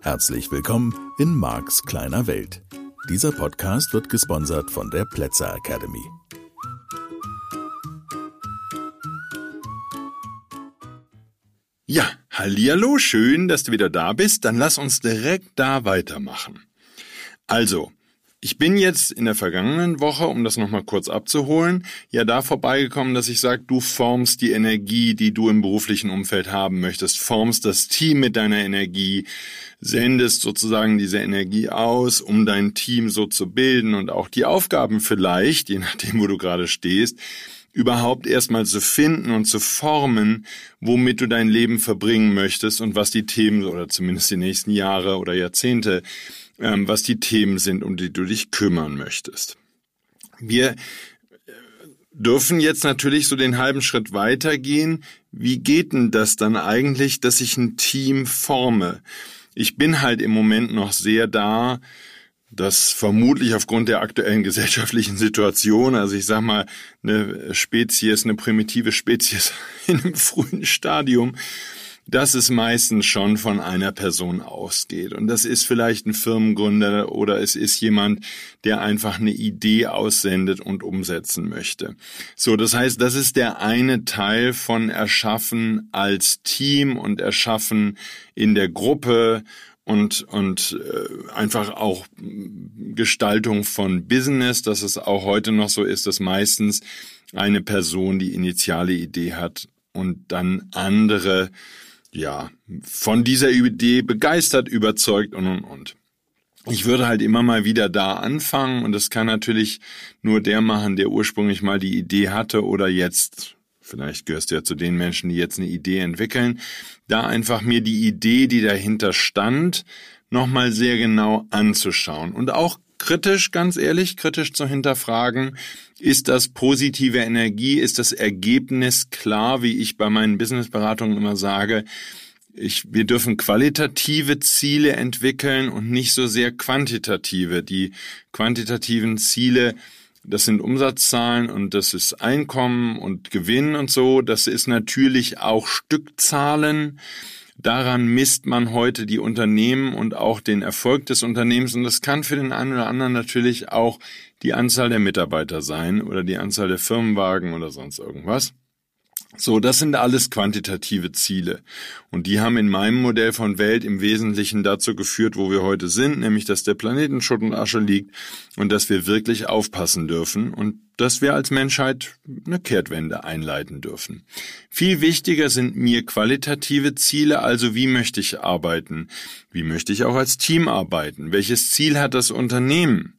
Herzlich willkommen in Marks kleiner Welt. Dieser Podcast wird gesponsert von der Plätzer Academy. Ja, hallihallo, schön, dass du wieder da bist. Dann lass uns direkt da weitermachen. Also, ich bin jetzt in der vergangenen Woche, um das nochmal kurz abzuholen, ja da vorbeigekommen, dass ich sage, du formst die Energie, die du im beruflichen Umfeld haben möchtest, formst das Team mit deiner Energie, sendest sozusagen diese Energie aus, um dein Team so zu bilden und auch die Aufgaben vielleicht, je nachdem, wo du gerade stehst, überhaupt erstmal zu finden und zu formen, womit du dein Leben verbringen möchtest und was die Themen oder zumindest die nächsten Jahre oder Jahrzehnte ähm, was die Themen sind, um die du dich kümmern möchtest. Wir äh, dürfen jetzt natürlich so den halben Schritt weitergehen. Wie geht denn das dann eigentlich, dass ich ein Team forme? Ich bin halt im Moment noch sehr da, dass vermutlich aufgrund der aktuellen gesellschaftlichen Situation, also ich sag mal, eine Spezies, eine primitive Spezies in einem frühen Stadium, dass es meistens schon von einer Person ausgeht. Und das ist vielleicht ein Firmengründer oder es ist jemand, der einfach eine Idee aussendet und umsetzen möchte. So, das heißt, das ist der eine Teil von Erschaffen als Team und Erschaffen in der Gruppe und, und äh, einfach auch Gestaltung von Business, dass es auch heute noch so ist, dass meistens eine Person die initiale Idee hat und dann andere ja, von dieser Idee begeistert, überzeugt und und und. Ich würde halt immer mal wieder da anfangen und das kann natürlich nur der machen, der ursprünglich mal die Idee hatte oder jetzt, vielleicht gehörst du ja zu den Menschen, die jetzt eine Idee entwickeln, da einfach mir die Idee, die dahinter stand, nochmal sehr genau anzuschauen und auch kritisch, ganz ehrlich, kritisch zu hinterfragen, ist das positive Energie, ist das Ergebnis klar, wie ich bei meinen Businessberatungen immer sage, ich, wir dürfen qualitative Ziele entwickeln und nicht so sehr quantitative. Die quantitativen Ziele, das sind Umsatzzahlen und das ist Einkommen und Gewinn und so. Das ist natürlich auch Stückzahlen. Daran misst man heute die Unternehmen und auch den Erfolg des Unternehmens. Und das kann für den einen oder anderen natürlich auch die Anzahl der Mitarbeiter sein oder die Anzahl der Firmenwagen oder sonst irgendwas. So, das sind alles quantitative Ziele. Und die haben in meinem Modell von Welt im Wesentlichen dazu geführt, wo wir heute sind, nämlich dass der Planet in Schutt und Asche liegt und dass wir wirklich aufpassen dürfen und dass wir als Menschheit eine Kehrtwende einleiten dürfen. Viel wichtiger sind mir qualitative Ziele, also wie möchte ich arbeiten? Wie möchte ich auch als Team arbeiten? Welches Ziel hat das Unternehmen?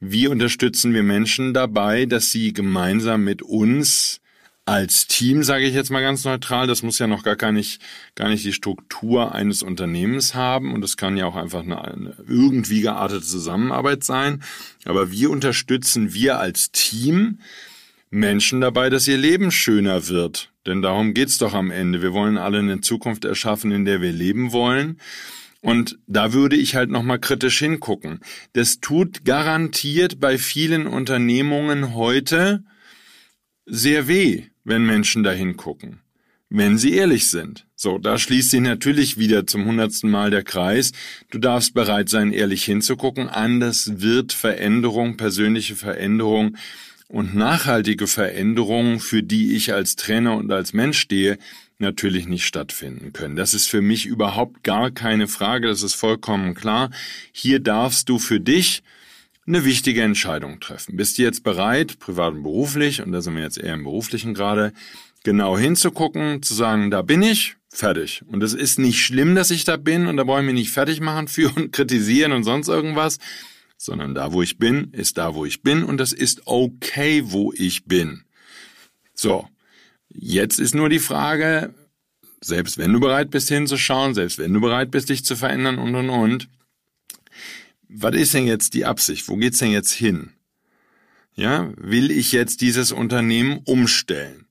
Wie unterstützen wir Menschen dabei, dass sie gemeinsam mit uns als Team, sage ich jetzt mal ganz neutral, das muss ja noch gar, nicht, gar nicht die Struktur eines Unternehmens haben und es kann ja auch einfach eine, eine irgendwie geartete Zusammenarbeit sein. Aber wie unterstützen wir als Team Menschen dabei, dass ihr Leben schöner wird? Denn darum geht's doch am Ende. Wir wollen alle eine Zukunft erschaffen, in der wir leben wollen. Und da würde ich halt nochmal kritisch hingucken. Das tut garantiert bei vielen Unternehmungen heute sehr weh wenn Menschen dahin gucken. Wenn sie ehrlich sind. So, da schließt sich natürlich wieder zum hundertsten Mal der Kreis. Du darfst bereit sein, ehrlich hinzugucken. Anders wird Veränderung, persönliche Veränderung und nachhaltige Veränderung, für die ich als Trainer und als Mensch stehe, natürlich nicht stattfinden können. Das ist für mich überhaupt gar keine Frage, das ist vollkommen klar. Hier darfst du für dich eine wichtige Entscheidung treffen. Bist du jetzt bereit, privat und beruflich, und da sind wir jetzt eher im beruflichen gerade, genau hinzugucken, zu sagen, da bin ich, fertig. Und es ist nicht schlimm, dass ich da bin, und da brauche ich mich nicht fertig machen für und kritisieren und sonst irgendwas, sondern da, wo ich bin, ist da, wo ich bin, und das ist okay, wo ich bin. So. Jetzt ist nur die Frage, selbst wenn du bereit bist hinzuschauen, selbst wenn du bereit bist, dich zu verändern und und und, was ist denn jetzt die Absicht? Wo geht's denn jetzt hin? Ja, will ich jetzt dieses Unternehmen umstellen?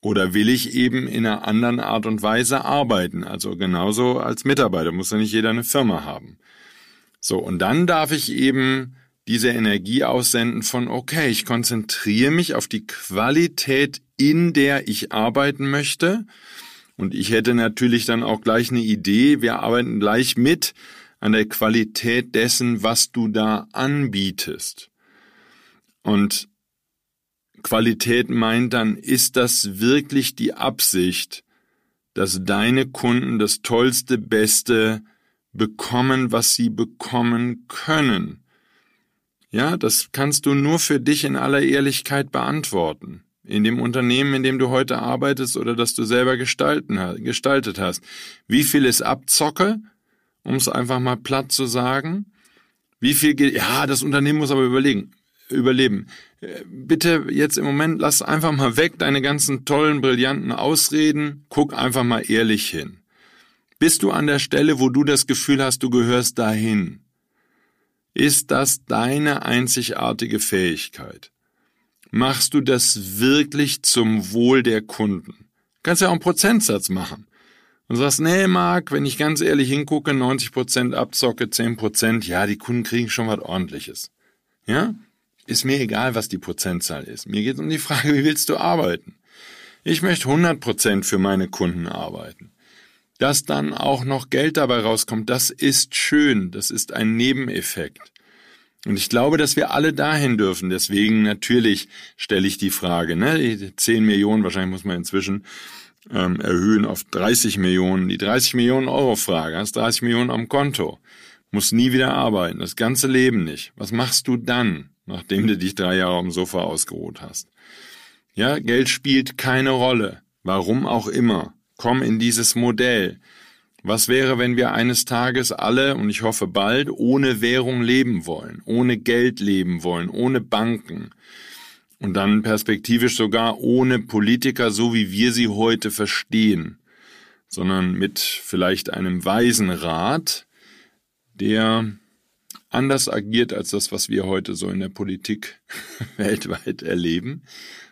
Oder will ich eben in einer anderen Art und Weise arbeiten? Also genauso als Mitarbeiter muss ja nicht jeder eine Firma haben. So, und dann darf ich eben diese Energie aussenden von, okay, ich konzentriere mich auf die Qualität, in der ich arbeiten möchte. Und ich hätte natürlich dann auch gleich eine Idee, wir arbeiten gleich mit an der Qualität dessen, was du da anbietest. Und Qualität meint dann, ist das wirklich die Absicht, dass deine Kunden das Tollste, Beste bekommen, was sie bekommen können? Ja, das kannst du nur für dich in aller Ehrlichkeit beantworten. In dem Unternehmen, in dem du heute arbeitest oder das du selber gestalten, gestaltet hast. Wie viel ist Abzocke, um es einfach mal platt zu sagen? Wie viel, ja, das Unternehmen muss aber überlegen, überleben. Bitte jetzt im Moment lass einfach mal weg deine ganzen tollen, brillanten Ausreden. Guck einfach mal ehrlich hin. Bist du an der Stelle, wo du das Gefühl hast, du gehörst dahin? Ist das deine einzigartige Fähigkeit? Machst du das wirklich zum Wohl der Kunden? Kannst ja auch einen Prozentsatz machen. Und sagst, nee, Marc, wenn ich ganz ehrlich hingucke, 90 Prozent abzocke, 10%, Prozent, ja, die Kunden kriegen schon was ordentliches. Ja? Ist mir egal, was die Prozentzahl ist. Mir geht um die Frage, wie willst du arbeiten? Ich möchte 100 Prozent für meine Kunden arbeiten. Dass dann auch noch Geld dabei rauskommt, das ist schön, das ist ein Nebeneffekt. Und ich glaube, dass wir alle dahin dürfen. Deswegen natürlich stelle ich die Frage, ne, 10 Millionen, wahrscheinlich muss man inzwischen ähm, erhöhen auf 30 Millionen. Die 30 Millionen Euro Frage, hast 30 Millionen am Konto, musst nie wieder arbeiten, das ganze Leben nicht. Was machst du dann, nachdem du dich drei Jahre am Sofa ausgeruht hast? Ja, Geld spielt keine Rolle. Warum auch immer. Komm in dieses Modell. Was wäre, wenn wir eines Tages alle, und ich hoffe bald, ohne Währung leben wollen, ohne Geld leben wollen, ohne Banken und dann perspektivisch sogar ohne Politiker, so wie wir sie heute verstehen, sondern mit vielleicht einem weisen Rat, der anders agiert als das, was wir heute so in der Politik weltweit erleben,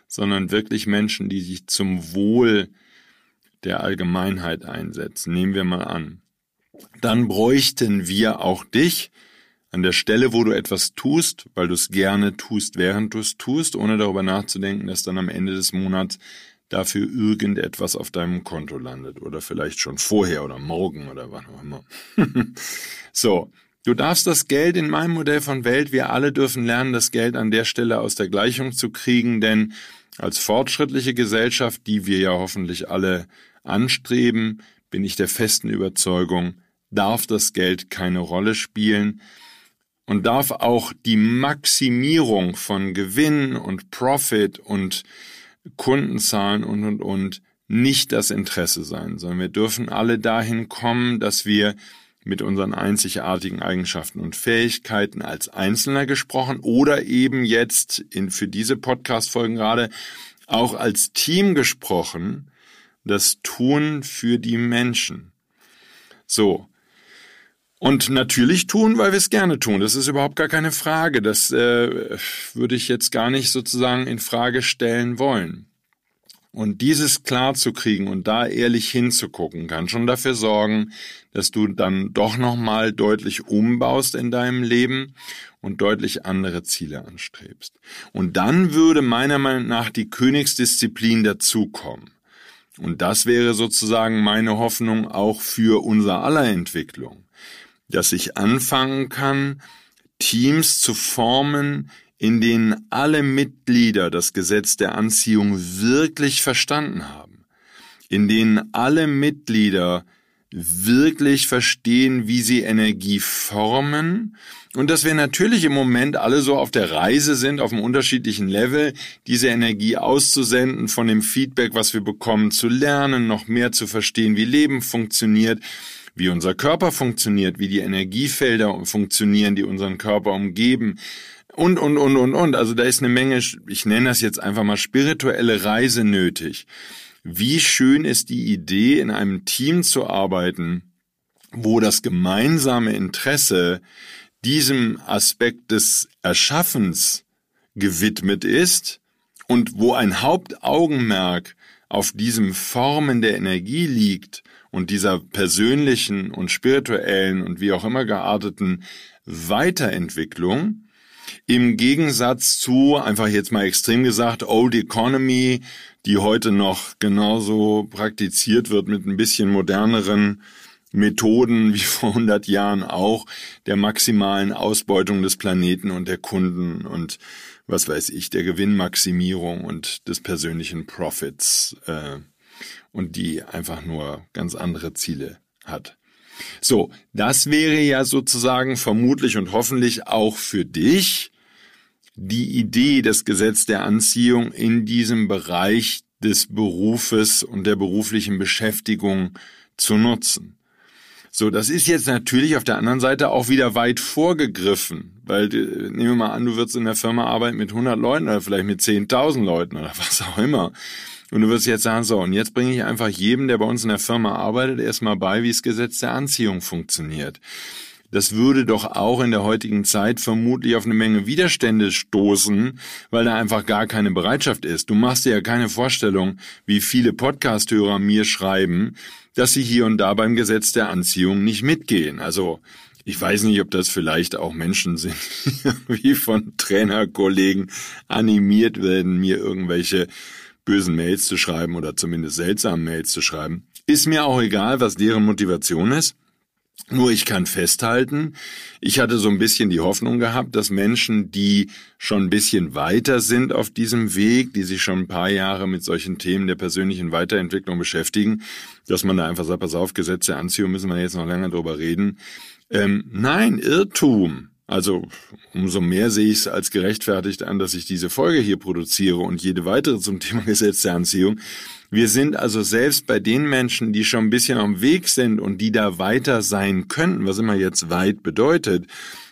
sondern wirklich Menschen, die sich zum Wohl der Allgemeinheit einsetzen. Nehmen wir mal an. Dann bräuchten wir auch dich an der Stelle, wo du etwas tust, weil du es gerne tust, während du es tust, ohne darüber nachzudenken, dass dann am Ende des Monats dafür irgendetwas auf deinem Konto landet oder vielleicht schon vorher oder morgen oder wann auch immer. so, du darfst das Geld in meinem Modell von Welt, wir alle dürfen lernen, das Geld an der Stelle aus der Gleichung zu kriegen, denn als fortschrittliche Gesellschaft, die wir ja hoffentlich alle anstreben, bin ich der festen Überzeugung, darf das Geld keine Rolle spielen und darf auch die Maximierung von Gewinn und Profit und Kundenzahlen und, und, und nicht das Interesse sein, sondern wir dürfen alle dahin kommen, dass wir mit unseren einzigartigen Eigenschaften und Fähigkeiten als Einzelner gesprochen oder eben jetzt in, für diese Podcast-Folgen gerade auch als Team gesprochen, das tun für die Menschen. So. Und natürlich tun, weil wir es gerne tun. Das ist überhaupt gar keine Frage. Das äh, würde ich jetzt gar nicht sozusagen in Frage stellen wollen. Und dieses klar zu kriegen und da ehrlich hinzugucken, kann schon dafür sorgen, dass du dann doch nochmal deutlich umbaust in deinem Leben und deutlich andere Ziele anstrebst. Und dann würde meiner Meinung nach die Königsdisziplin dazukommen. Und das wäre sozusagen meine Hoffnung auch für unser aller Entwicklung, dass ich anfangen kann, Teams zu formen, in denen alle Mitglieder das Gesetz der Anziehung wirklich verstanden haben, in denen alle Mitglieder wirklich verstehen, wie sie Energie formen. Und dass wir natürlich im Moment alle so auf der Reise sind, auf einem unterschiedlichen Level, diese Energie auszusenden, von dem Feedback, was wir bekommen, zu lernen, noch mehr zu verstehen, wie Leben funktioniert, wie unser Körper funktioniert, wie die Energiefelder funktionieren, die unseren Körper umgeben, und, und, und, und, und. Also da ist eine Menge, ich nenne das jetzt einfach mal spirituelle Reise nötig. Wie schön ist die Idee, in einem Team zu arbeiten, wo das gemeinsame Interesse diesem Aspekt des Erschaffens gewidmet ist und wo ein Hauptaugenmerk auf diesem Formen der Energie liegt und dieser persönlichen und spirituellen und wie auch immer gearteten Weiterentwicklung, Im Gegensatz zu, einfach jetzt mal extrem gesagt, Old Economy, die heute noch genauso praktiziert wird mit ein bisschen moderneren Methoden wie vor 100 Jahren auch der maximalen Ausbeutung des Planeten und der Kunden und was weiß ich, der Gewinnmaximierung und des persönlichen Profits äh, und die einfach nur ganz andere Ziele hat. So, das wäre ja sozusagen vermutlich und hoffentlich auch für dich die Idee des Gesetz der Anziehung in diesem Bereich des Berufes und der beruflichen Beschäftigung zu nutzen. So, das ist jetzt natürlich auf der anderen Seite auch wieder weit vorgegriffen, weil äh, nehmen wir mal an, du würdest in der Firma arbeiten mit 100 Leuten oder vielleicht mit 10.000 Leuten oder was auch immer. Und du wirst jetzt sagen, so, und jetzt bringe ich einfach jedem, der bei uns in der Firma arbeitet, erstmal bei, wie das Gesetz der Anziehung funktioniert. Das würde doch auch in der heutigen Zeit vermutlich auf eine Menge Widerstände stoßen, weil da einfach gar keine Bereitschaft ist. Du machst dir ja keine Vorstellung, wie viele Podcasthörer mir schreiben, dass sie hier und da beim Gesetz der Anziehung nicht mitgehen. Also ich weiß nicht, ob das vielleicht auch Menschen sind, wie von Trainerkollegen animiert werden, mir irgendwelche bösen Mails zu schreiben oder zumindest seltsamen Mails zu schreiben. Ist mir auch egal, was deren Motivation ist. Nur ich kann festhalten, ich hatte so ein bisschen die Hoffnung gehabt, dass Menschen, die schon ein bisschen weiter sind auf diesem Weg, die sich schon ein paar Jahre mit solchen Themen der persönlichen Weiterentwicklung beschäftigen, dass man da einfach sagt, pass auf, Gesetze anziehen, müssen wir jetzt noch länger drüber reden. Ähm, nein, Irrtum. Also umso mehr sehe ich es als gerechtfertigt an, dass ich diese Folge hier produziere und jede weitere zum Thema Gesetz der Anziehung. Wir sind also selbst bei den Menschen, die schon ein bisschen am Weg sind und die da weiter sein könnten, was immer jetzt weit bedeutet,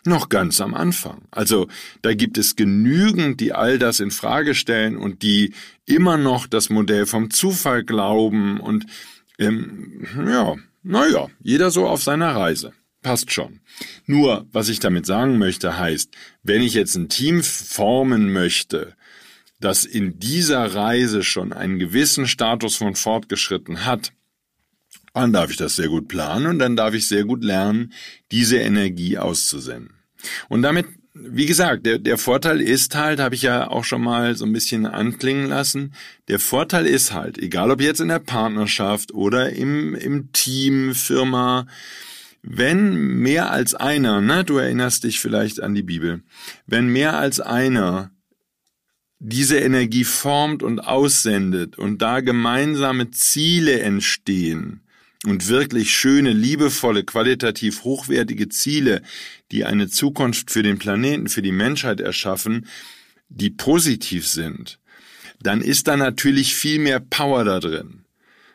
noch ganz am Anfang. Also da gibt es genügend, die all das in Frage stellen und die immer noch das Modell vom Zufall glauben und ähm, ja, naja, jeder so auf seiner Reise passt schon. Nur, was ich damit sagen möchte, heißt, wenn ich jetzt ein Team formen möchte, das in dieser Reise schon einen gewissen Status von fortgeschritten hat, dann darf ich das sehr gut planen und dann darf ich sehr gut lernen, diese Energie auszusenden. Und damit, wie gesagt, der, der Vorteil ist halt, habe ich ja auch schon mal so ein bisschen anklingen lassen, der Vorteil ist halt, egal ob jetzt in der Partnerschaft oder im, im Team, Firma, wenn mehr als einer, ne, du erinnerst dich vielleicht an die Bibel, wenn mehr als einer diese Energie formt und aussendet und da gemeinsame Ziele entstehen und wirklich schöne, liebevolle, qualitativ hochwertige Ziele, die eine Zukunft für den Planeten, für die Menschheit erschaffen, die positiv sind, dann ist da natürlich viel mehr Power da drin.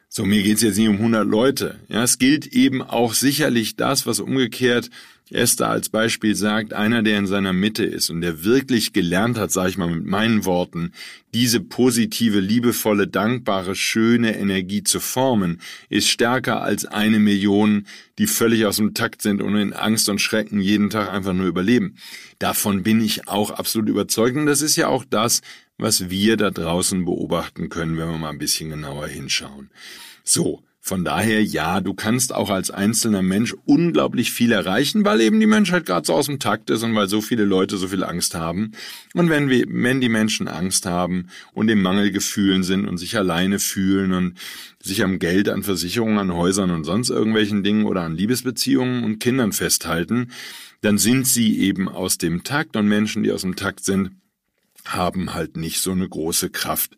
So, mir geht's jetzt nicht um 100 Leute. Ja, es gilt eben auch sicherlich das, was umgekehrt Esther als Beispiel sagt, einer, der in seiner Mitte ist und der wirklich gelernt hat, sage ich mal mit meinen Worten, diese positive, liebevolle, dankbare, schöne Energie zu formen, ist stärker als eine Million, die völlig aus dem Takt sind und in Angst und Schrecken jeden Tag einfach nur überleben. Davon bin ich auch absolut überzeugt und das ist ja auch das, was wir da draußen beobachten können, wenn wir mal ein bisschen genauer hinschauen. So, von daher, ja, du kannst auch als einzelner Mensch unglaublich viel erreichen, weil eben die Menschheit gerade so aus dem Takt ist und weil so viele Leute so viel Angst haben. Und wenn wir, wenn die Menschen Angst haben und im Mangelgefühlen sind und sich alleine fühlen und sich am Geld, an Versicherungen, an Häusern und sonst irgendwelchen Dingen oder an Liebesbeziehungen und Kindern festhalten, dann sind sie eben aus dem Takt und Menschen, die aus dem Takt sind, haben halt nicht so eine große Kraft,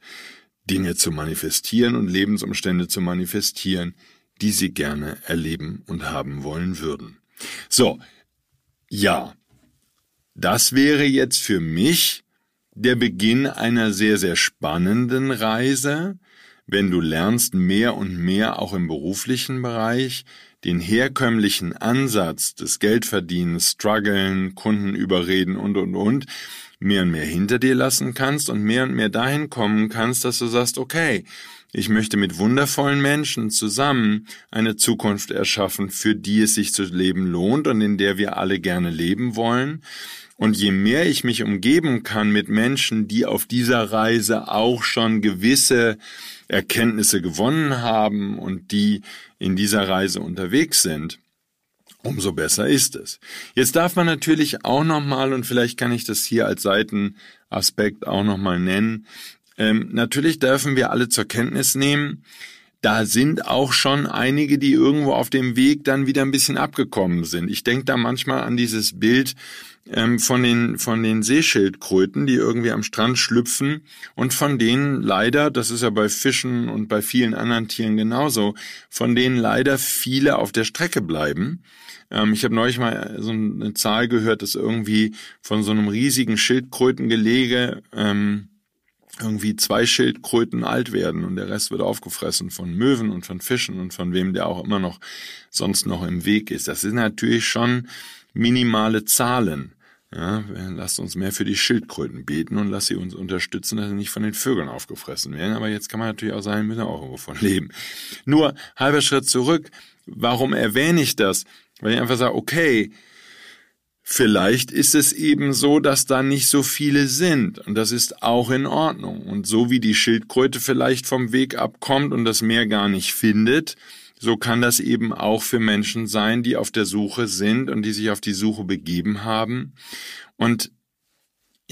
Dinge zu manifestieren und Lebensumstände zu manifestieren, die sie gerne erleben und haben wollen würden. So, ja, das wäre jetzt für mich der Beginn einer sehr, sehr spannenden Reise, wenn du lernst mehr und mehr auch im beruflichen Bereich den herkömmlichen Ansatz des Geldverdienens, Struggeln, Kunden überreden und, und, und, mehr und mehr hinter dir lassen kannst und mehr und mehr dahin kommen kannst, dass du sagst, okay, ich möchte mit wundervollen Menschen zusammen eine Zukunft erschaffen, für die es sich zu leben lohnt und in der wir alle gerne leben wollen. Und je mehr ich mich umgeben kann mit Menschen, die auf dieser Reise auch schon gewisse Erkenntnisse gewonnen haben und die in dieser Reise unterwegs sind, umso besser ist es. Jetzt darf man natürlich auch nochmal, und vielleicht kann ich das hier als Seitenaspekt auch nochmal nennen, ähm, natürlich dürfen wir alle zur Kenntnis nehmen, da sind auch schon einige, die irgendwo auf dem Weg dann wieder ein bisschen abgekommen sind. Ich denke da manchmal an dieses Bild ähm, von den von den Seeschildkröten, die irgendwie am Strand schlüpfen und von denen leider, das ist ja bei Fischen und bei vielen anderen Tieren genauso, von denen leider viele auf der Strecke bleiben. Ähm, ich habe neulich mal so eine Zahl gehört, dass irgendwie von so einem riesigen Schildkrötengelege ähm, irgendwie zwei Schildkröten alt werden und der Rest wird aufgefressen von Möwen und von Fischen und von wem der auch immer noch sonst noch im Weg ist. Das sind natürlich schon minimale Zahlen. Ja, lasst uns mehr für die Schildkröten beten und lasst sie uns unterstützen, dass sie nicht von den Vögeln aufgefressen werden. Aber jetzt kann man natürlich auch sagen, müssen auch irgendwo von leben. Nur halber Schritt zurück. Warum erwähne ich das? Weil ich einfach sage, okay, Vielleicht ist es eben so, dass da nicht so viele sind und das ist auch in Ordnung. Und so wie die Schildkröte vielleicht vom Weg abkommt und das Meer gar nicht findet, so kann das eben auch für Menschen sein, die auf der Suche sind und die sich auf die Suche begeben haben und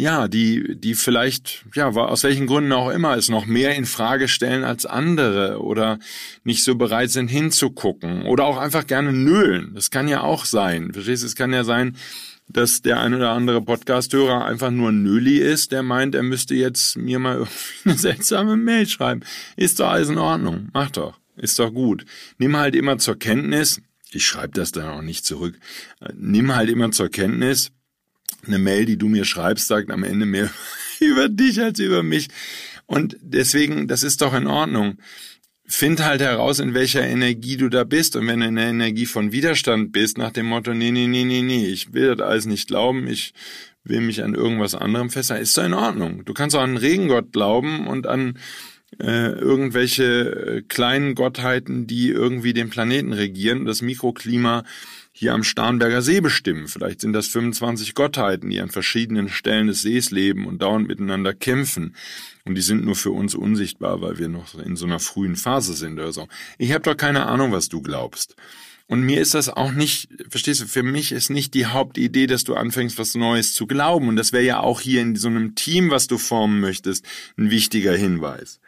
ja, die, die vielleicht, ja, aus welchen Gründen auch immer, es noch mehr in Frage stellen als andere oder nicht so bereit sind hinzugucken oder auch einfach gerne nölen. Das kann ja auch sein. Verstehst du? Es kann ja sein, dass der ein oder andere Podcasthörer einfach nur Nöli ist, der meint, er müsste jetzt mir mal eine seltsame Mail schreiben. Ist doch alles in Ordnung. Mach doch. Ist doch gut. Nimm halt immer zur Kenntnis, ich schreibe das dann auch nicht zurück, nimm halt immer zur Kenntnis, eine Mail, die du mir schreibst, sagt am Ende mehr über dich als über mich. Und deswegen, das ist doch in Ordnung. Find halt heraus, in welcher Energie du da bist. Und wenn du in der Energie von Widerstand bist, nach dem Motto, nee, nee, nee, nee, nee, ich will das alles nicht glauben, ich will mich an irgendwas anderem festhalten, ist doch in Ordnung. Du kannst auch an Regengott glauben und an äh, irgendwelche äh, kleinen Gottheiten, die irgendwie den Planeten regieren das Mikroklima hier am Starnberger See bestimmen. Vielleicht sind das 25 Gottheiten, die an verschiedenen Stellen des Sees leben und dauernd miteinander kämpfen. Und die sind nur für uns unsichtbar, weil wir noch in so einer frühen Phase sind oder so. Ich habe doch keine Ahnung, was du glaubst. Und mir ist das auch nicht, verstehst du, für mich ist nicht die Hauptidee, dass du anfängst, was Neues zu glauben. Und das wäre ja auch hier in so einem Team, was du formen möchtest, ein wichtiger Hinweis.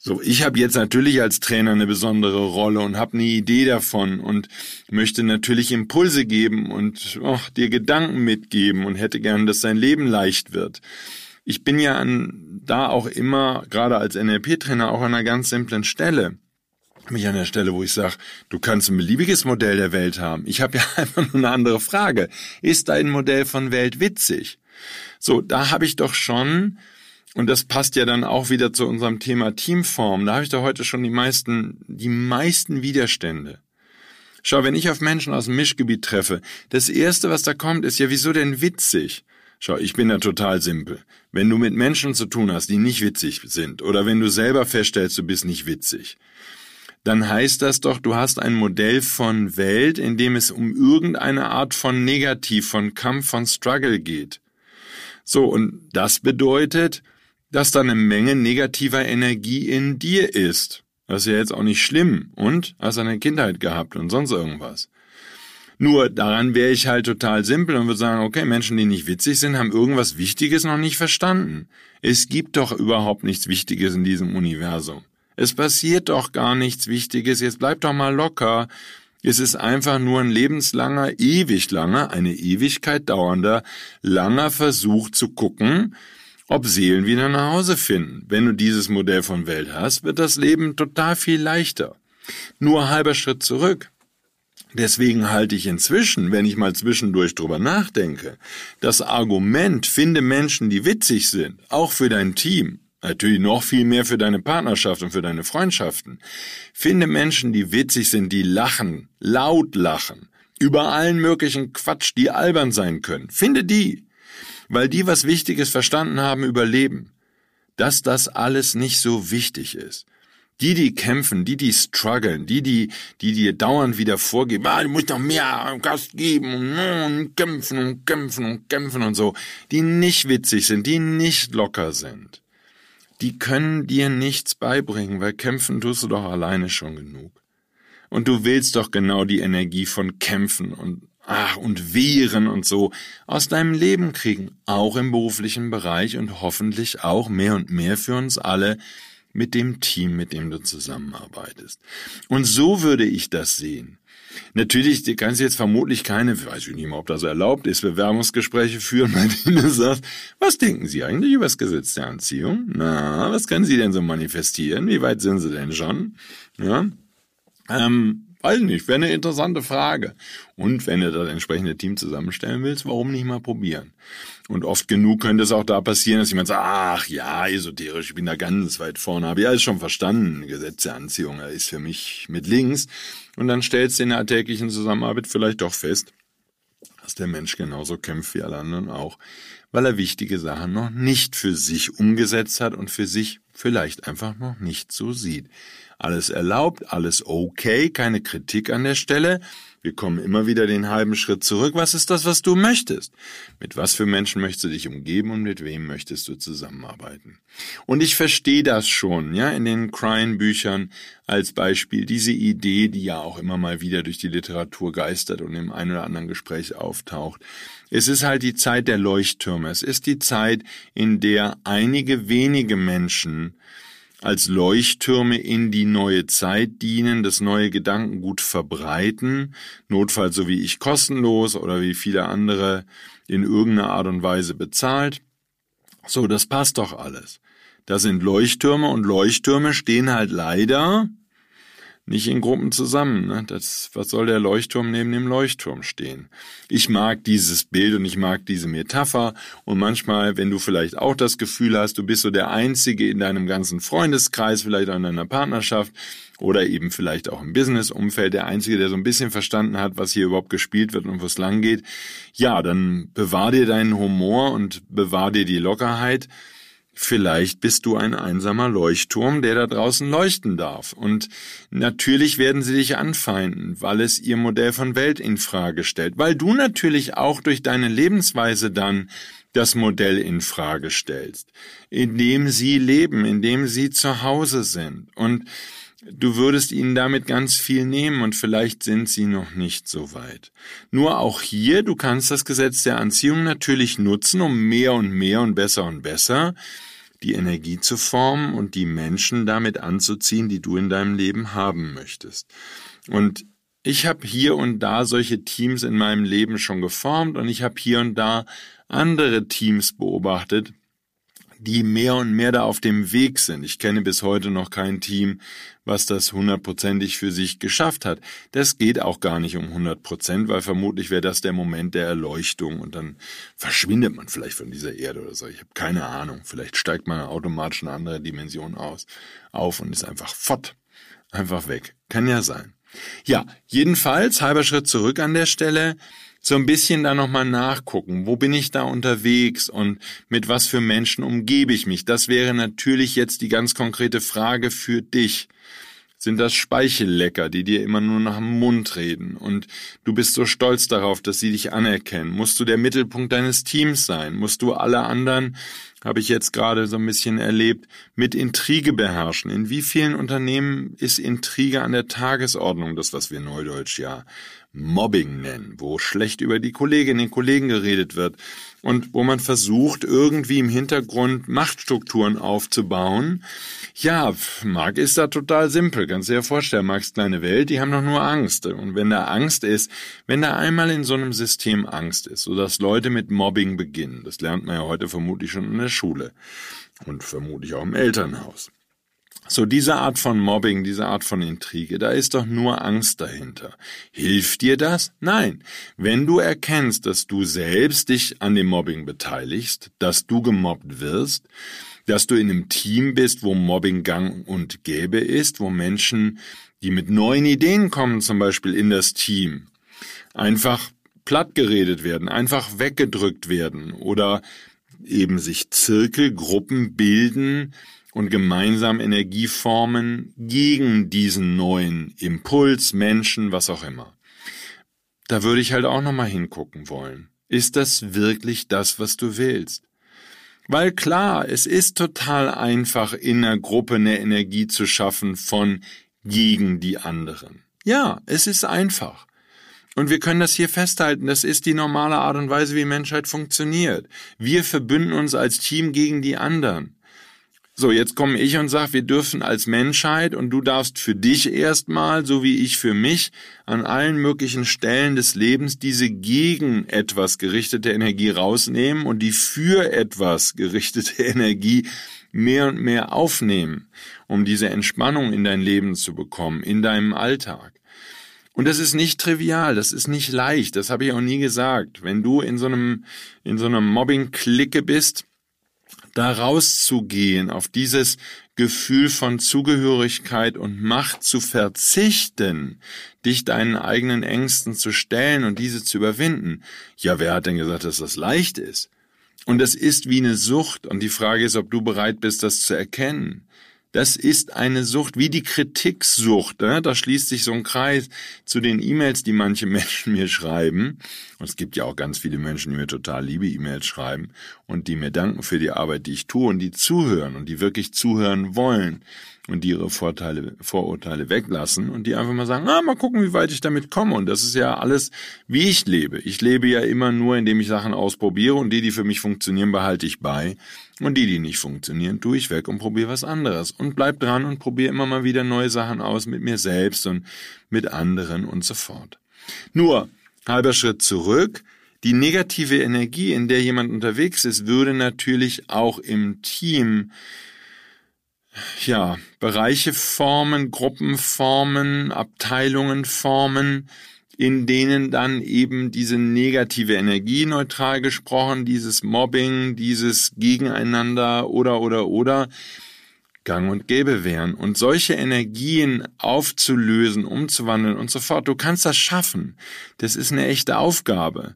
So, ich habe jetzt natürlich als Trainer eine besondere Rolle und habe eine Idee davon und möchte natürlich Impulse geben und oh, dir Gedanken mitgeben und hätte gern, dass dein Leben leicht wird. Ich bin ja an, da auch immer, gerade als NLP-Trainer, auch an einer ganz simplen Stelle. Mich an der Stelle, wo ich sage, du kannst ein beliebiges Modell der Welt haben. Ich habe ja einfach nur eine andere Frage. Ist dein Modell von Welt witzig? So, da habe ich doch schon und das passt ja dann auch wieder zu unserem Thema Teamform. Da habe ich da heute schon die meisten, die meisten Widerstände. Schau, wenn ich auf Menschen aus dem Mischgebiet treffe, das erste, was da kommt, ist ja, wieso denn witzig? Schau, ich bin da total simpel. Wenn du mit Menschen zu tun hast, die nicht witzig sind, oder wenn du selber feststellst, du bist nicht witzig, dann heißt das doch, du hast ein Modell von Welt, in dem es um irgendeine Art von Negativ, von Kampf, von Struggle geht. So, und das bedeutet, dass da eine Menge negativer Energie in dir ist. Das ist ja jetzt auch nicht schlimm. Und hast eine Kindheit gehabt und sonst irgendwas. Nur daran wäre ich halt total simpel und würde sagen, okay, Menschen, die nicht witzig sind, haben irgendwas Wichtiges noch nicht verstanden. Es gibt doch überhaupt nichts Wichtiges in diesem Universum. Es passiert doch gar nichts Wichtiges. Jetzt bleib doch mal locker. Es ist einfach nur ein lebenslanger, ewig langer, eine Ewigkeit dauernder, langer Versuch zu gucken, ob Seelen wieder nach Hause finden. Wenn du dieses Modell von Welt hast, wird das Leben total viel leichter. Nur halber Schritt zurück. Deswegen halte ich inzwischen, wenn ich mal zwischendurch drüber nachdenke, das Argument, finde Menschen, die witzig sind, auch für dein Team, natürlich noch viel mehr für deine Partnerschaft und für deine Freundschaften, finde Menschen, die witzig sind, die lachen, laut lachen, über allen möglichen Quatsch, die albern sein können. Finde die weil die was Wichtiges verstanden haben, überleben. Dass das alles nicht so wichtig ist. Die, die kämpfen, die, die strugglen, die, die, die dir dauernd wieder vorgeben, ah, du musst noch mehr Gas geben und, und kämpfen und kämpfen und kämpfen und so, die nicht witzig sind, die nicht locker sind, die können dir nichts beibringen, weil kämpfen tust du doch alleine schon genug. Und du willst doch genau die Energie von Kämpfen und ach und Wehren und so aus deinem Leben kriegen, auch im beruflichen Bereich und hoffentlich auch mehr und mehr für uns alle mit dem Team, mit dem du zusammenarbeitest. Und so würde ich das sehen. Natürlich du kannst jetzt vermutlich keine, weiß ich nicht mal, ob das erlaubt ist, Bewerbungsgespräche führen, bei denen du sagst, was denken Sie eigentlich über das Gesetz der Anziehung? Na, was können Sie denn so manifestieren? Wie weit sind Sie denn schon? Ja, ähm, Weiß nicht, wäre eine interessante Frage. Und wenn du das entsprechende Team zusammenstellen willst, warum nicht mal probieren? Und oft genug könnte es auch da passieren, dass jemand sagt, ach ja, esoterisch, ich bin da ganz weit vorne, habe ich alles schon verstanden. Gesetz der Anziehung ist für mich mit links. Und dann stellst du in der alltäglichen Zusammenarbeit vielleicht doch fest, dass der Mensch genauso kämpft wie alle anderen auch, weil er wichtige Sachen noch nicht für sich umgesetzt hat und für sich vielleicht einfach noch nicht so sieht. Alles erlaubt, alles okay, keine Kritik an der Stelle. Wir kommen immer wieder den halben Schritt zurück. Was ist das, was du möchtest? Mit was für Menschen möchtest du dich umgeben und mit wem möchtest du zusammenarbeiten? Und ich verstehe das schon, ja, in den Crime-Büchern als Beispiel diese Idee, die ja auch immer mal wieder durch die Literatur geistert und im ein oder anderen Gespräch auftaucht. Es ist halt die Zeit der Leuchttürme. Es ist die Zeit, in der einige wenige Menschen als Leuchttürme in die neue Zeit dienen, das neue Gedankengut verbreiten, notfalls so wie ich kostenlos oder wie viele andere in irgendeiner Art und Weise bezahlt. So, das passt doch alles. Da sind Leuchttürme und Leuchttürme stehen halt leider nicht in Gruppen zusammen. Ne? Das, was soll der Leuchtturm neben dem Leuchtturm stehen? Ich mag dieses Bild und ich mag diese Metapher und manchmal, wenn du vielleicht auch das Gefühl hast, du bist so der Einzige in deinem ganzen Freundeskreis, vielleicht auch in deiner Partnerschaft oder eben vielleicht auch im Business-Umfeld, der Einzige, der so ein bisschen verstanden hat, was hier überhaupt gespielt wird und wo es lang geht, ja, dann bewahr dir deinen Humor und bewahr dir die Lockerheit Vielleicht bist du ein einsamer Leuchtturm, der da draußen leuchten darf. Und natürlich werden sie dich anfeinden, weil es ihr Modell von Welt in Frage stellt, weil du natürlich auch durch deine Lebensweise dann das Modell in Frage stellst, in dem sie leben, in dem sie zu Hause sind. Und du würdest ihnen damit ganz viel nehmen und vielleicht sind sie noch nicht so weit. Nur auch hier, du kannst das Gesetz der Anziehung natürlich nutzen, um mehr und mehr und besser und besser die Energie zu formen und die Menschen damit anzuziehen, die du in deinem Leben haben möchtest. Und ich habe hier und da solche Teams in meinem Leben schon geformt und ich habe hier und da andere Teams beobachtet, die mehr und mehr da auf dem Weg sind. Ich kenne bis heute noch kein Team, was das hundertprozentig für sich geschafft hat. Das geht auch gar nicht um 100 Prozent, weil vermutlich wäre das der Moment der Erleuchtung und dann verschwindet man vielleicht von dieser Erde oder so. Ich habe keine Ahnung. Vielleicht steigt man automatisch eine andere Dimension aus, auf und ist einfach fort. Einfach weg. Kann ja sein. Ja, jedenfalls, halber Schritt zurück an der Stelle so ein bisschen da nochmal nachgucken. Wo bin ich da unterwegs und mit was für Menschen umgebe ich mich? Das wäre natürlich jetzt die ganz konkrete Frage für dich. Sind das Speichellecker, die dir immer nur nach dem Mund reden und du bist so stolz darauf, dass sie dich anerkennen? Musst du der Mittelpunkt deines Teams sein? Musst du alle anderen, habe ich jetzt gerade so ein bisschen erlebt, mit Intrige beherrschen? In wie vielen Unternehmen ist Intrige an der Tagesordnung, das was wir Neudeutsch ja Mobbing nennen, wo schlecht über die Kolleginnen und Kollegen geredet wird und wo man versucht, irgendwie im Hintergrund Machtstrukturen aufzubauen. Ja, Marc ist da total simpel, kannst du dir vorstellen, Marks kleine Welt, die haben doch nur Angst. Und wenn da Angst ist, wenn da einmal in so einem System Angst ist, sodass Leute mit Mobbing beginnen, das lernt man ja heute vermutlich schon in der Schule und vermutlich auch im Elternhaus so diese Art von Mobbing, diese Art von Intrige, da ist doch nur Angst dahinter. Hilft dir das? Nein. Wenn du erkennst, dass du selbst dich an dem Mobbing beteiligst, dass du gemobbt wirst, dass du in einem Team bist, wo Mobbing gang und gäbe ist, wo Menschen, die mit neuen Ideen kommen, zum Beispiel in das Team, einfach plattgeredet werden, einfach weggedrückt werden oder eben sich Zirkelgruppen bilden, und gemeinsam Energie formen gegen diesen neuen Impuls, Menschen, was auch immer. Da würde ich halt auch nochmal hingucken wollen. Ist das wirklich das, was du willst? Weil klar, es ist total einfach, in einer Gruppe eine Energie zu schaffen von gegen die anderen. Ja, es ist einfach. Und wir können das hier festhalten, das ist die normale Art und Weise, wie Menschheit funktioniert. Wir verbünden uns als Team gegen die anderen. So, jetzt komme ich und sage, wir dürfen als Menschheit und du darfst für dich erstmal, so wie ich für mich, an allen möglichen Stellen des Lebens diese gegen etwas gerichtete Energie rausnehmen und die für etwas gerichtete Energie mehr und mehr aufnehmen, um diese Entspannung in dein Leben zu bekommen, in deinem Alltag. Und das ist nicht trivial, das ist nicht leicht, das habe ich auch nie gesagt. Wenn du in so einem, in so einer Mobbing-Clique bist, da rauszugehen, auf dieses Gefühl von Zugehörigkeit und Macht zu verzichten, dich deinen eigenen Ängsten zu stellen und diese zu überwinden. Ja, wer hat denn gesagt, dass das leicht ist? Und es ist wie eine Sucht und die Frage ist, ob du bereit bist, das zu erkennen. Das ist eine Sucht, wie die Kritiksucht. Ne? Da schließt sich so ein Kreis zu den E-Mails, die manche Menschen mir schreiben. Und es gibt ja auch ganz viele Menschen, die mir total liebe E-Mails schreiben und die mir danken für die Arbeit, die ich tue und die zuhören und die wirklich zuhören wollen und die ihre Vorteile, Vorurteile weglassen und die einfach mal sagen, ah, mal gucken, wie weit ich damit komme. Und das ist ja alles, wie ich lebe. Ich lebe ja immer nur, indem ich Sachen ausprobiere und die, die für mich funktionieren, behalte ich bei. Und die, die nicht funktionieren, tue ich weg und probiere was anderes. Und bleib dran und probiere immer mal wieder neue Sachen aus mit mir selbst und mit anderen und so fort. Nur, halber Schritt zurück. Die negative Energie, in der jemand unterwegs ist, würde natürlich auch im Team ja, Bereiche formen, Gruppen formen, Abteilungen formen, in denen dann eben diese negative Energie neutral gesprochen, dieses Mobbing, dieses Gegeneinander oder oder oder gang und gäbe wären. Und solche Energien aufzulösen, umzuwandeln und so fort, du kannst das schaffen. Das ist eine echte Aufgabe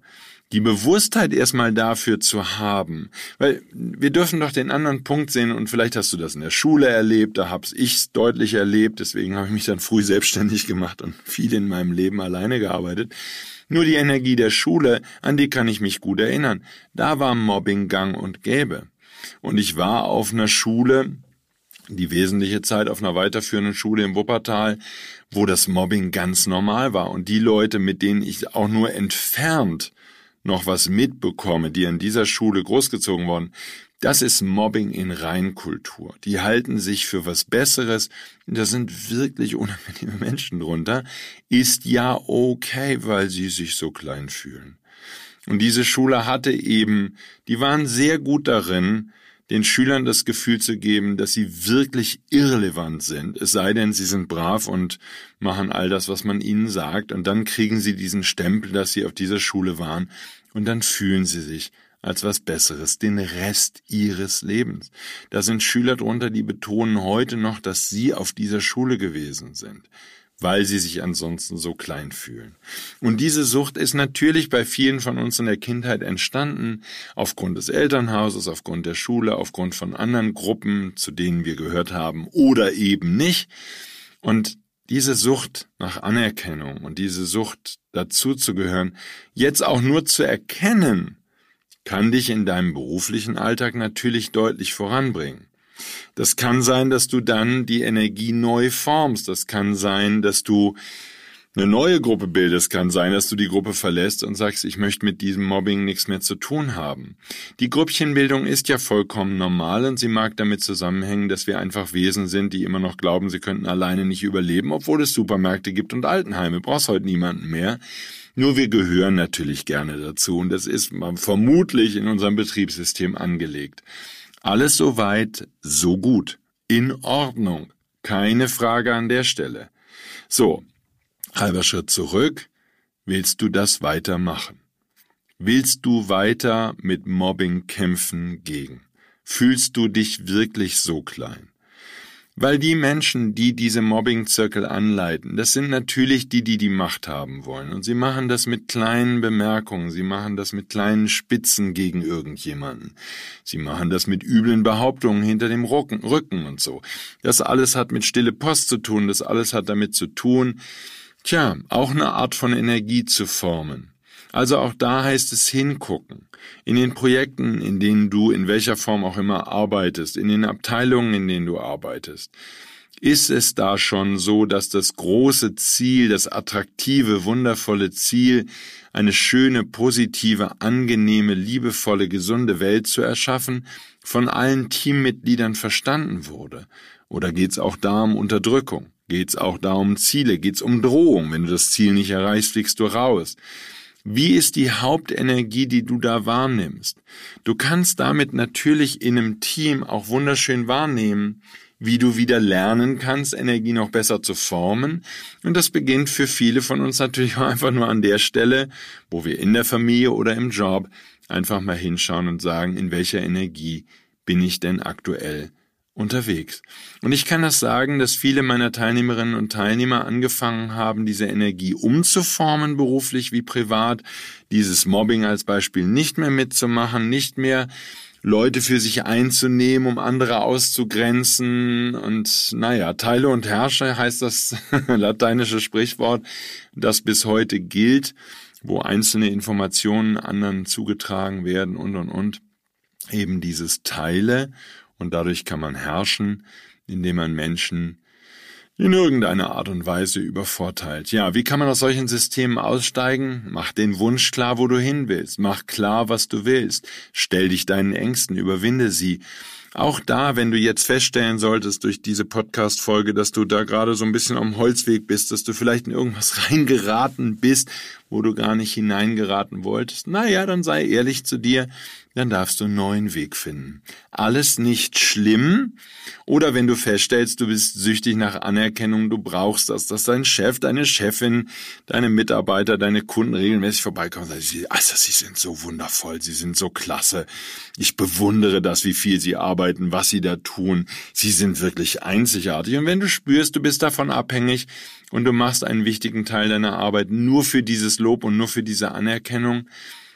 die Bewusstheit erstmal dafür zu haben, weil wir dürfen doch den anderen Punkt sehen und vielleicht hast du das in der Schule erlebt, da hab's ich deutlich erlebt, deswegen habe ich mich dann früh selbstständig gemacht und viel in meinem Leben alleine gearbeitet. Nur die Energie der Schule, an die kann ich mich gut erinnern. Da war Mobbing gang und gäbe. Und ich war auf einer Schule, die wesentliche Zeit auf einer weiterführenden Schule im Wuppertal, wo das Mobbing ganz normal war. Und die Leute, mit denen ich auch nur entfernt noch was mitbekomme, die an dieser Schule großgezogen worden, das ist Mobbing in Reinkultur. Die halten sich für was Besseres. Da sind wirklich unangenehme Menschen drunter. Ist ja okay, weil sie sich so klein fühlen. Und diese Schule hatte eben, die waren sehr gut darin, den Schülern das Gefühl zu geben, dass sie wirklich irrelevant sind, es sei denn, sie sind brav und machen all das, was man ihnen sagt, und dann kriegen sie diesen Stempel, dass sie auf dieser Schule waren, und dann fühlen sie sich als was Besseres den Rest ihres Lebens. Da sind Schüler drunter, die betonen heute noch, dass sie auf dieser Schule gewesen sind weil sie sich ansonsten so klein fühlen. Und diese Sucht ist natürlich bei vielen von uns in der Kindheit entstanden, aufgrund des Elternhauses, aufgrund der Schule, aufgrund von anderen Gruppen, zu denen wir gehört haben oder eben nicht. Und diese Sucht nach Anerkennung und diese Sucht dazu zu gehören, jetzt auch nur zu erkennen, kann dich in deinem beruflichen Alltag natürlich deutlich voranbringen. Das kann sein, dass du dann die Energie neu formst. Das kann sein, dass du eine neue Gruppe bildest, kann sein, dass du die Gruppe verlässt und sagst, ich möchte mit diesem Mobbing nichts mehr zu tun haben. Die Grüppchenbildung ist ja vollkommen normal und sie mag damit zusammenhängen, dass wir einfach Wesen sind, die immer noch glauben, sie könnten alleine nicht überleben, obwohl es Supermärkte gibt und Altenheime. Brauchst heute niemanden mehr. Nur wir gehören natürlich gerne dazu und das ist vermutlich in unserem Betriebssystem angelegt. Alles soweit, so gut. In Ordnung. Keine Frage an der Stelle. So, halber Schritt zurück. Willst du das weitermachen? Willst du weiter mit Mobbing kämpfen gegen? Fühlst du dich wirklich so klein? Weil die Menschen, die diese Mobbing-Zirkel anleiten, das sind natürlich die, die die Macht haben wollen. Und sie machen das mit kleinen Bemerkungen, sie machen das mit kleinen Spitzen gegen irgendjemanden. Sie machen das mit üblen Behauptungen hinter dem Rücken und so. Das alles hat mit stille Post zu tun, das alles hat damit zu tun, tja, auch eine Art von Energie zu formen. Also auch da heißt es hingucken. In den Projekten, in denen du in welcher Form auch immer arbeitest, in den Abteilungen, in denen du arbeitest. Ist es da schon so, dass das große Ziel, das attraktive, wundervolle Ziel, eine schöne, positive, angenehme, liebevolle, gesunde Welt zu erschaffen, von allen Teammitgliedern verstanden wurde? Oder geht es auch da um Unterdrückung? Geht es auch da um Ziele? Geht es um Drohung? Wenn du das Ziel nicht erreichst, fliegst du raus. Wie ist die Hauptenergie, die du da wahrnimmst? Du kannst damit natürlich in einem Team auch wunderschön wahrnehmen, wie du wieder lernen kannst, Energie noch besser zu formen. Und das beginnt für viele von uns natürlich auch einfach nur an der Stelle, wo wir in der Familie oder im Job einfach mal hinschauen und sagen, in welcher Energie bin ich denn aktuell unterwegs. Und ich kann das sagen, dass viele meiner Teilnehmerinnen und Teilnehmer angefangen haben, diese Energie umzuformen, beruflich wie privat, dieses Mobbing als Beispiel nicht mehr mitzumachen, nicht mehr Leute für sich einzunehmen, um andere auszugrenzen. Und naja, Teile und Herrsche heißt das lateinische Sprichwort, das bis heute gilt, wo einzelne Informationen anderen zugetragen werden und und und. Eben dieses Teile und dadurch kann man herrschen, indem man Menschen in irgendeiner Art und Weise übervorteilt. Ja, wie kann man aus solchen Systemen aussteigen? Mach den Wunsch klar, wo du hin willst. Mach klar, was du willst. Stell dich deinen Ängsten, überwinde sie. Auch da, wenn du jetzt feststellen solltest durch diese Podcast-Folge, dass du da gerade so ein bisschen am Holzweg bist, dass du vielleicht in irgendwas reingeraten bist, wo du gar nicht hineingeraten wolltest, na ja, dann sei ehrlich zu dir dann darfst du einen neuen Weg finden. Alles nicht schlimm. Oder wenn du feststellst, du bist süchtig nach Anerkennung, du brauchst das, dass dein Chef, deine Chefin, deine Mitarbeiter, deine Kunden regelmäßig vorbeikommen und sagen, also sie sind so wundervoll, sie sind so klasse. Ich bewundere das, wie viel sie arbeiten, was sie da tun. Sie sind wirklich einzigartig. Und wenn du spürst, du bist davon abhängig und du machst einen wichtigen Teil deiner Arbeit nur für dieses Lob und nur für diese Anerkennung,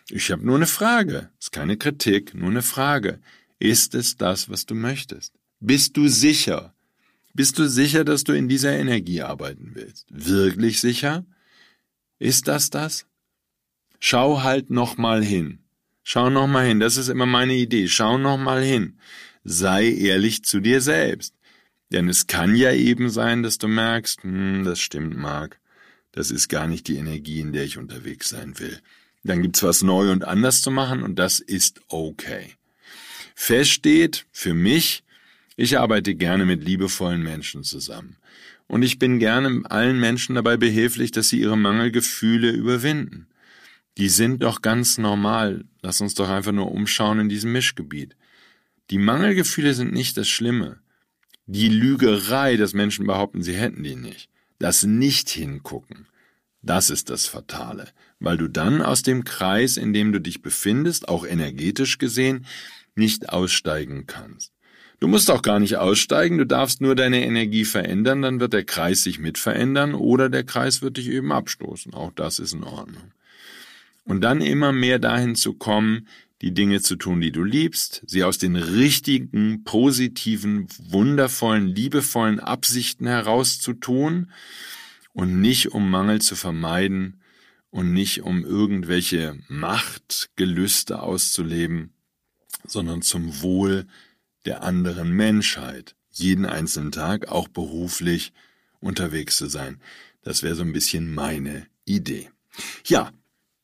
ich habe nur eine Frage, ist keine Kritik, nur eine Frage. Ist es das, was du möchtest? Bist du sicher? Bist du sicher, dass du in dieser Energie arbeiten willst? Wirklich sicher? Ist das das? Schau halt noch mal hin. Schau noch mal hin. Das ist immer meine Idee. Schau noch mal hin. Sei ehrlich zu dir selbst. Denn es kann ja eben sein, dass du merkst, hm, das stimmt, Mark. Das ist gar nicht die Energie, in der ich unterwegs sein will. Dann gibt's was neu und anders zu machen und das ist okay. Fest steht für mich, ich arbeite gerne mit liebevollen Menschen zusammen. Und ich bin gerne allen Menschen dabei behilflich, dass sie ihre Mangelgefühle überwinden. Die sind doch ganz normal. Lass uns doch einfach nur umschauen in diesem Mischgebiet. Die Mangelgefühle sind nicht das Schlimme. Die Lügerei, dass Menschen behaupten, sie hätten die nicht. Das Nicht-Hingucken. Das ist das Fatale, weil du dann aus dem Kreis, in dem du dich befindest, auch energetisch gesehen, nicht aussteigen kannst. Du musst auch gar nicht aussteigen, du darfst nur deine Energie verändern, dann wird der Kreis sich mit verändern oder der Kreis wird dich eben abstoßen. Auch das ist in Ordnung. Und dann immer mehr dahin zu kommen, die Dinge zu tun, die du liebst, sie aus den richtigen, positiven, wundervollen, liebevollen Absichten heraus zu tun und nicht um Mangel zu vermeiden und nicht um irgendwelche Machtgelüste auszuleben, sondern zum Wohl der anderen Menschheit, jeden einzelnen Tag, auch beruflich unterwegs zu sein. Das wäre so ein bisschen meine Idee. Ja,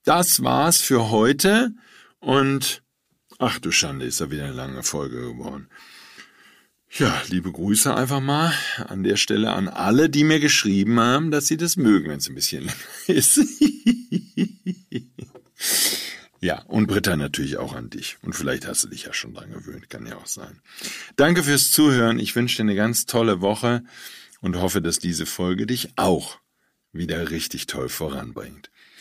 das war's für heute und ach du Schande, ist da wieder eine lange Folge geworden. Ja, liebe Grüße einfach mal an der Stelle an alle, die mir geschrieben haben, dass sie das mögen, wenn es ein bisschen länger ist. ja, und Britta natürlich auch an dich. Und vielleicht hast du dich ja schon dran gewöhnt, kann ja auch sein. Danke fürs Zuhören. Ich wünsche dir eine ganz tolle Woche und hoffe, dass diese Folge dich auch wieder richtig toll voranbringt.